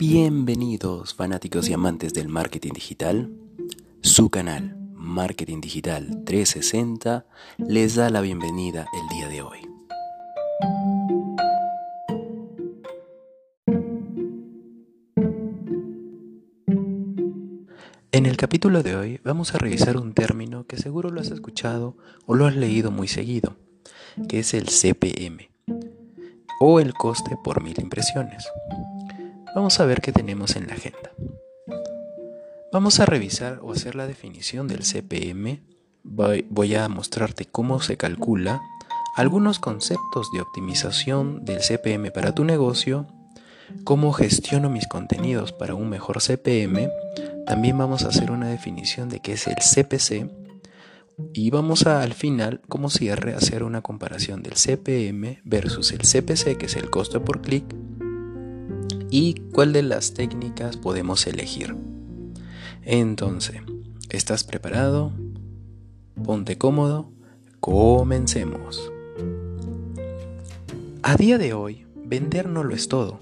Bienvenidos fanáticos y amantes del marketing digital. Su canal Marketing Digital 360 les da la bienvenida el día de hoy. En el capítulo de hoy vamos a revisar un término que seguro lo has escuchado o lo has leído muy seguido, que es el CPM o el coste por mil impresiones. Vamos a ver qué tenemos en la agenda. Vamos a revisar o hacer la definición del CPM. Voy a mostrarte cómo se calcula, algunos conceptos de optimización del CPM para tu negocio, cómo gestiono mis contenidos para un mejor CPM. También vamos a hacer una definición de qué es el CPC y vamos a al final, como cierre, hacer una comparación del CPM versus el CPC, que es el costo por clic, y cuál de las técnicas podemos elegir. Entonces, ¿estás preparado? Ponte cómodo, comencemos. A día de hoy, vender no lo es todo.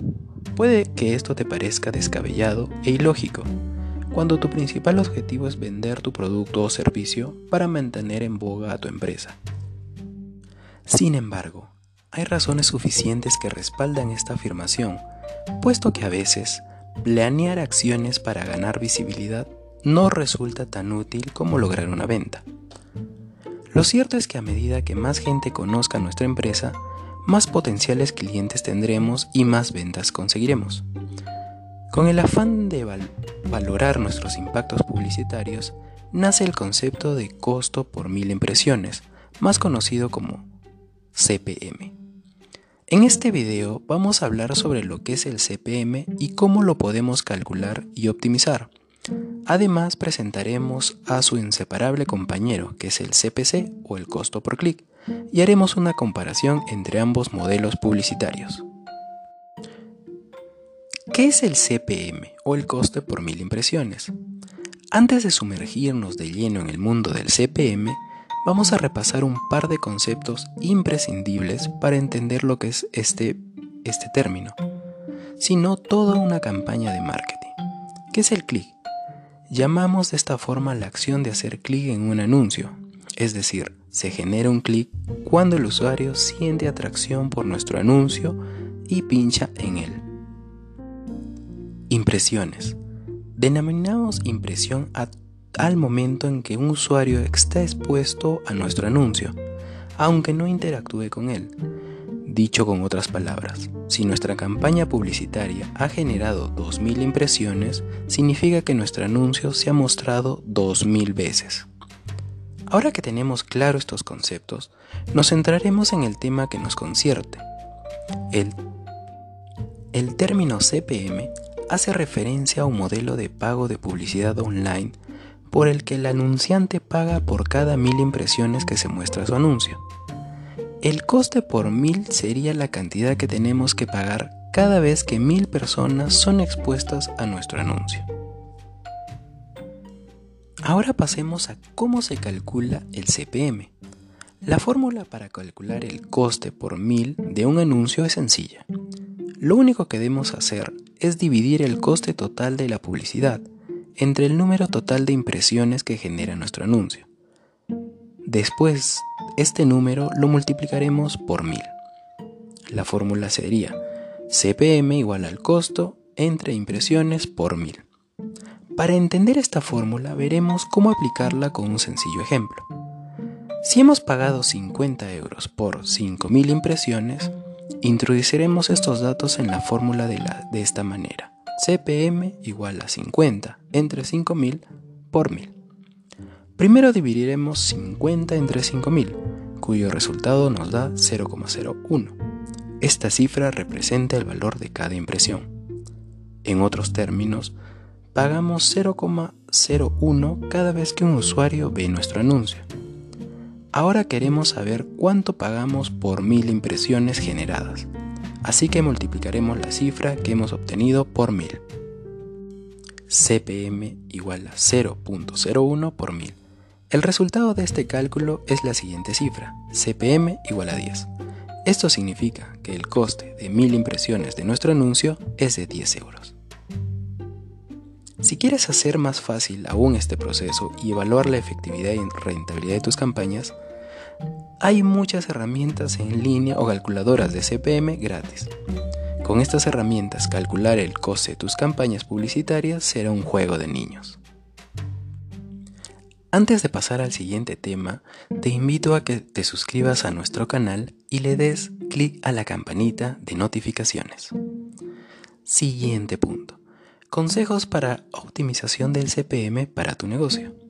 Puede que esto te parezca descabellado e ilógico, cuando tu principal objetivo es vender tu producto o servicio para mantener en boga a tu empresa. Sin embargo, hay razones suficientes que respaldan esta afirmación puesto que a veces planear acciones para ganar visibilidad no resulta tan útil como lograr una venta. Lo cierto es que a medida que más gente conozca nuestra empresa, más potenciales clientes tendremos y más ventas conseguiremos. Con el afán de valorar nuestros impactos publicitarios, nace el concepto de costo por mil impresiones, más conocido como CPM. En este video vamos a hablar sobre lo que es el CPM y cómo lo podemos calcular y optimizar. Además presentaremos a su inseparable compañero, que es el CPC o el costo por clic, y haremos una comparación entre ambos modelos publicitarios. ¿Qué es el CPM o el coste por mil impresiones? Antes de sumergirnos de lleno en el mundo del CPM, vamos a repasar un par de conceptos imprescindibles para entender lo que es este, este término, sino toda una campaña de marketing. ¿Qué es el clic? Llamamos de esta forma la acción de hacer clic en un anuncio, es decir, se genera un clic cuando el usuario siente atracción por nuestro anuncio y pincha en él. Impresiones. Denominamos impresión a al momento en que un usuario está expuesto a nuestro anuncio, aunque no interactúe con él. Dicho con otras palabras, si nuestra campaña publicitaria ha generado 2.000 impresiones, significa que nuestro anuncio se ha mostrado 2.000 veces. Ahora que tenemos claro estos conceptos, nos centraremos en el tema que nos concierte. El, el término CPM hace referencia a un modelo de pago de publicidad online por el que el anunciante paga por cada mil impresiones que se muestra su anuncio. El coste por mil sería la cantidad que tenemos que pagar cada vez que mil personas son expuestas a nuestro anuncio. Ahora pasemos a cómo se calcula el CPM. La fórmula para calcular el coste por mil de un anuncio es sencilla. Lo único que debemos hacer es dividir el coste total de la publicidad entre el número total de impresiones que genera nuestro anuncio. Después, este número lo multiplicaremos por 1000. La fórmula sería CPM igual al costo entre impresiones por 1000. Para entender esta fórmula veremos cómo aplicarla con un sencillo ejemplo. Si hemos pagado 50 euros por 5000 impresiones, introduciremos estos datos en la fórmula de, de esta manera. CPM igual a 50 entre 5000 por 1000. Primero dividiremos 50 entre 5000, cuyo resultado nos da 0,01. Esta cifra representa el valor de cada impresión. En otros términos, pagamos 0,01 cada vez que un usuario ve nuestro anuncio. Ahora queremos saber cuánto pagamos por 1000 impresiones generadas así que multiplicaremos la cifra que hemos obtenido por 1000. CPM igual a 0.01 por 1000. El resultado de este cálculo es la siguiente cifra, CPM igual a 10. Esto significa que el coste de 1000 impresiones de nuestro anuncio es de 10 euros. Si quieres hacer más fácil aún este proceso y evaluar la efectividad y rentabilidad de tus campañas, hay muchas herramientas en línea o calculadoras de CPM gratis. Con estas herramientas, calcular el coste de tus campañas publicitarias será un juego de niños. Antes de pasar al siguiente tema, te invito a que te suscribas a nuestro canal y le des clic a la campanita de notificaciones. Siguiente punto. Consejos para optimización del CPM para tu negocio.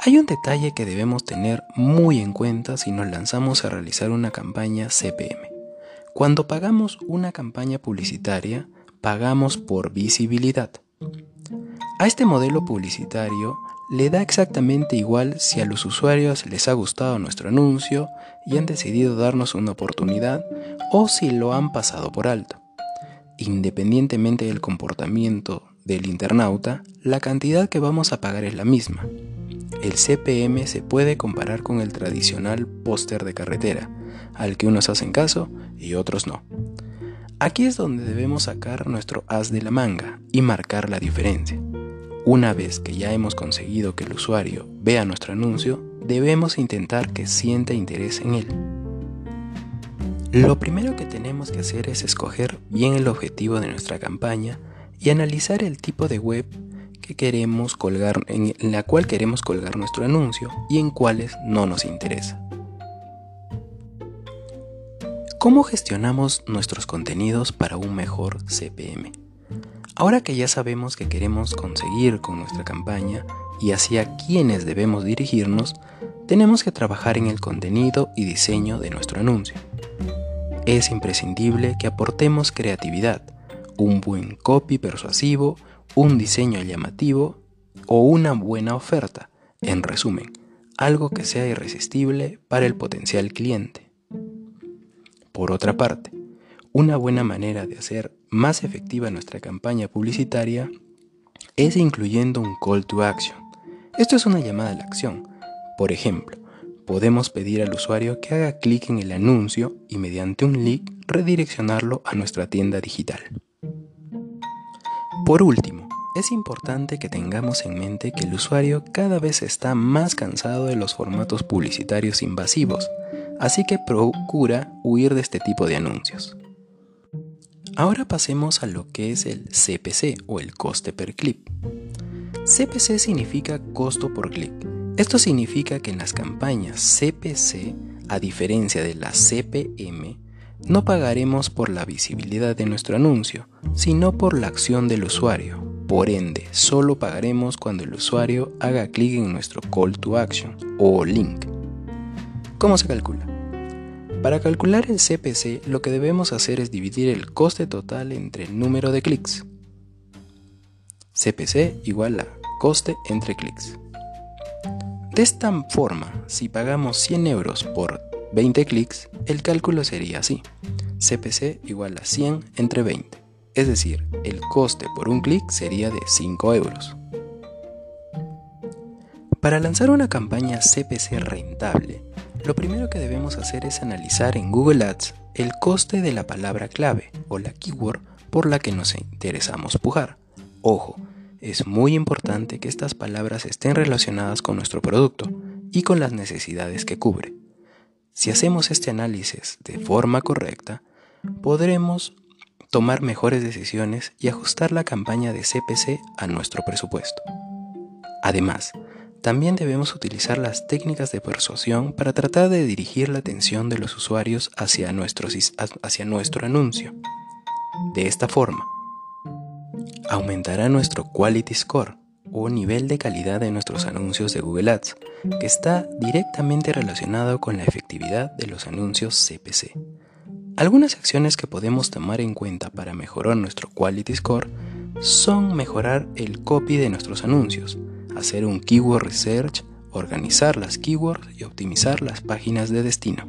Hay un detalle que debemos tener muy en cuenta si nos lanzamos a realizar una campaña CPM. Cuando pagamos una campaña publicitaria, pagamos por visibilidad. A este modelo publicitario le da exactamente igual si a los usuarios les ha gustado nuestro anuncio y han decidido darnos una oportunidad o si lo han pasado por alto. Independientemente del comportamiento del internauta, la cantidad que vamos a pagar es la misma. El CPM se puede comparar con el tradicional póster de carretera, al que unos hacen caso y otros no. Aquí es donde debemos sacar nuestro as de la manga y marcar la diferencia. Una vez que ya hemos conseguido que el usuario vea nuestro anuncio, debemos intentar que sienta interés en él. Lo primero que tenemos que hacer es escoger bien el objetivo de nuestra campaña y analizar el tipo de web que queremos colgar en la cual queremos colgar nuestro anuncio y en cuáles no nos interesa. ¿Cómo gestionamos nuestros contenidos para un mejor CPM? Ahora que ya sabemos que queremos conseguir con nuestra campaña y hacia quiénes debemos dirigirnos, tenemos que trabajar en el contenido y diseño de nuestro anuncio. Es imprescindible que aportemos creatividad, un buen copy persuasivo, un diseño llamativo o una buena oferta, en resumen, algo que sea irresistible para el potencial cliente. Por otra parte, una buena manera de hacer más efectiva nuestra campaña publicitaria es incluyendo un call to action. Esto es una llamada a la acción. Por ejemplo, podemos pedir al usuario que haga clic en el anuncio y mediante un link redireccionarlo a nuestra tienda digital. Por último, es importante que tengamos en mente que el usuario cada vez está más cansado de los formatos publicitarios invasivos así que procura huir de este tipo de anuncios. Ahora pasemos a lo que es el CPC o el coste per clip. CPC significa costo por clic. Esto significa que en las campañas CPC, a diferencia de la CPM, no pagaremos por la visibilidad de nuestro anuncio, sino por la acción del usuario. Por ende, solo pagaremos cuando el usuario haga clic en nuestro call to action o link. ¿Cómo se calcula? Para calcular el CPC lo que debemos hacer es dividir el coste total entre el número de clics. CPC igual a coste entre clics. De esta forma, si pagamos 100 euros por 20 clics, el cálculo sería así. CPC igual a 100 entre 20. Es decir, el coste por un clic sería de 5 euros. Para lanzar una campaña CPC rentable, lo primero que debemos hacer es analizar en Google Ads el coste de la palabra clave o la keyword por la que nos interesamos pujar. Ojo, es muy importante que estas palabras estén relacionadas con nuestro producto y con las necesidades que cubre. Si hacemos este análisis de forma correcta, podremos tomar mejores decisiones y ajustar la campaña de CPC a nuestro presupuesto. Además, también debemos utilizar las técnicas de persuasión para tratar de dirigir la atención de los usuarios hacia nuestro, hacia nuestro anuncio. De esta forma, aumentará nuestro Quality Score o nivel de calidad de nuestros anuncios de Google Ads, que está directamente relacionado con la efectividad de los anuncios CPC. Algunas acciones que podemos tomar en cuenta para mejorar nuestro Quality Score son mejorar el copy de nuestros anuncios, hacer un keyword research, organizar las keywords y optimizar las páginas de destino.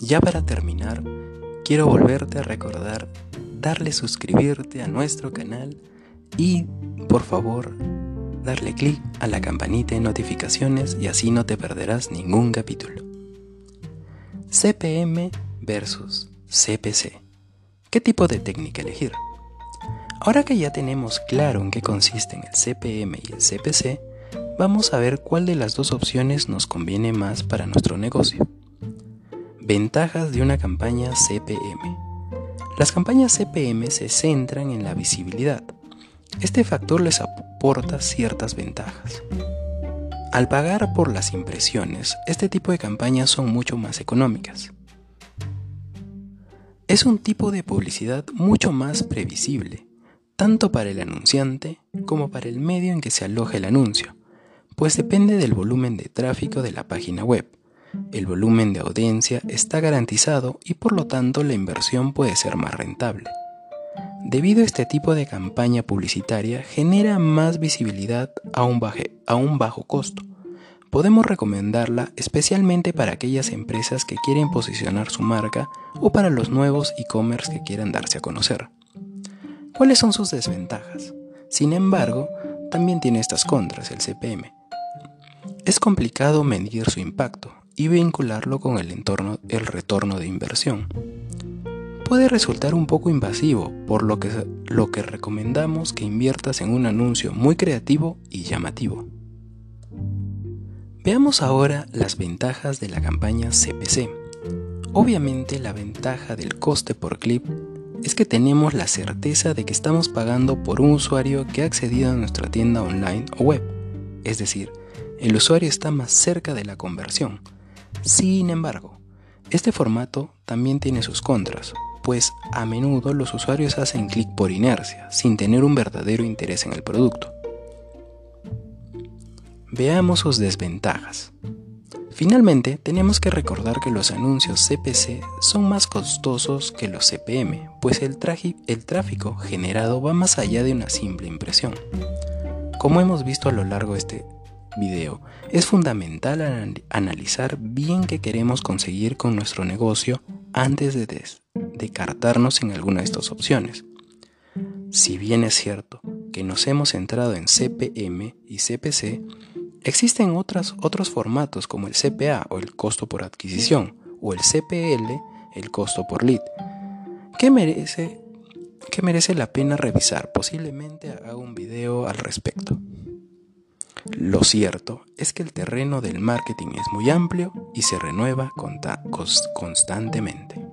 Ya para terminar, quiero volverte a recordar darle suscribirte a nuestro canal y, por favor, darle clic a la campanita de notificaciones y así no te perderás ningún capítulo. CPM versus CPC. ¿Qué tipo de técnica elegir? Ahora que ya tenemos claro en qué consisten el CPM y el CPC, vamos a ver cuál de las dos opciones nos conviene más para nuestro negocio. Ventajas de una campaña CPM. Las campañas CPM se centran en la visibilidad. Este factor les aporta ciertas ventajas. Al pagar por las impresiones, este tipo de campañas son mucho más económicas. Es un tipo de publicidad mucho más previsible, tanto para el anunciante como para el medio en que se aloja el anuncio, pues depende del volumen de tráfico de la página web. El volumen de audiencia está garantizado y por lo tanto la inversión puede ser más rentable. Debido a este tipo de campaña publicitaria genera más visibilidad a un, a un bajo costo, podemos recomendarla especialmente para aquellas empresas que quieren posicionar su marca o para los nuevos e-commerce que quieran darse a conocer. ¿Cuáles son sus desventajas? Sin embargo, también tiene estas contras el CPM. Es complicado medir su impacto y vincularlo con el entorno, el retorno de inversión. Puede resultar un poco invasivo, por lo que, lo que recomendamos que inviertas en un anuncio muy creativo y llamativo. Veamos ahora las ventajas de la campaña CPC. Obviamente la ventaja del coste por clip es que tenemos la certeza de que estamos pagando por un usuario que ha accedido a nuestra tienda online o web. Es decir, el usuario está más cerca de la conversión. Sin embargo, este formato también tiene sus contras, pues a menudo los usuarios hacen clic por inercia, sin tener un verdadero interés en el producto. Veamos sus desventajas. Finalmente, tenemos que recordar que los anuncios CPC son más costosos que los CPM, pues el, tráfico generado va más allá de una simple impresión. Como hemos visto a lo largo de este video, es fundamental analizar bien qué queremos conseguir con nuestro negocio antes de descartarnos en alguna de estas opciones. Si bien es cierto que nos hemos centrado en CPM y CPC, Existen otros formatos como el CPA o el costo por adquisición o el CPL, el costo por lead, que merece, merece la pena revisar. Posiblemente haga un video al respecto. Lo cierto es que el terreno del marketing es muy amplio y se renueva constantemente.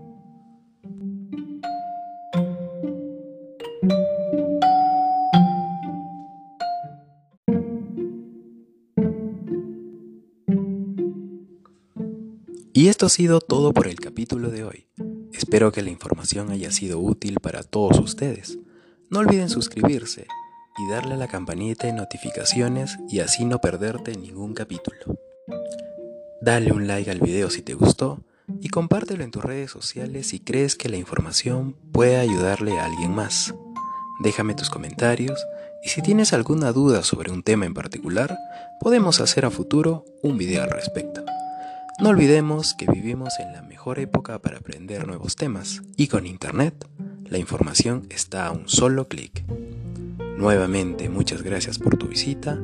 Y esto ha sido todo por el capítulo de hoy. Espero que la información haya sido útil para todos ustedes. No olviden suscribirse y darle a la campanita de notificaciones y así no perderte ningún capítulo. Dale un like al video si te gustó y compártelo en tus redes sociales si crees que la información puede ayudarle a alguien más. Déjame tus comentarios y si tienes alguna duda sobre un tema en particular, podemos hacer a futuro un video al respecto. No olvidemos que vivimos en la mejor época para aprender nuevos temas y con Internet la información está a un solo clic. Nuevamente muchas gracias por tu visita.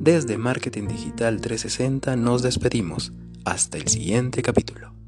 Desde Marketing Digital 360 nos despedimos. Hasta el siguiente capítulo.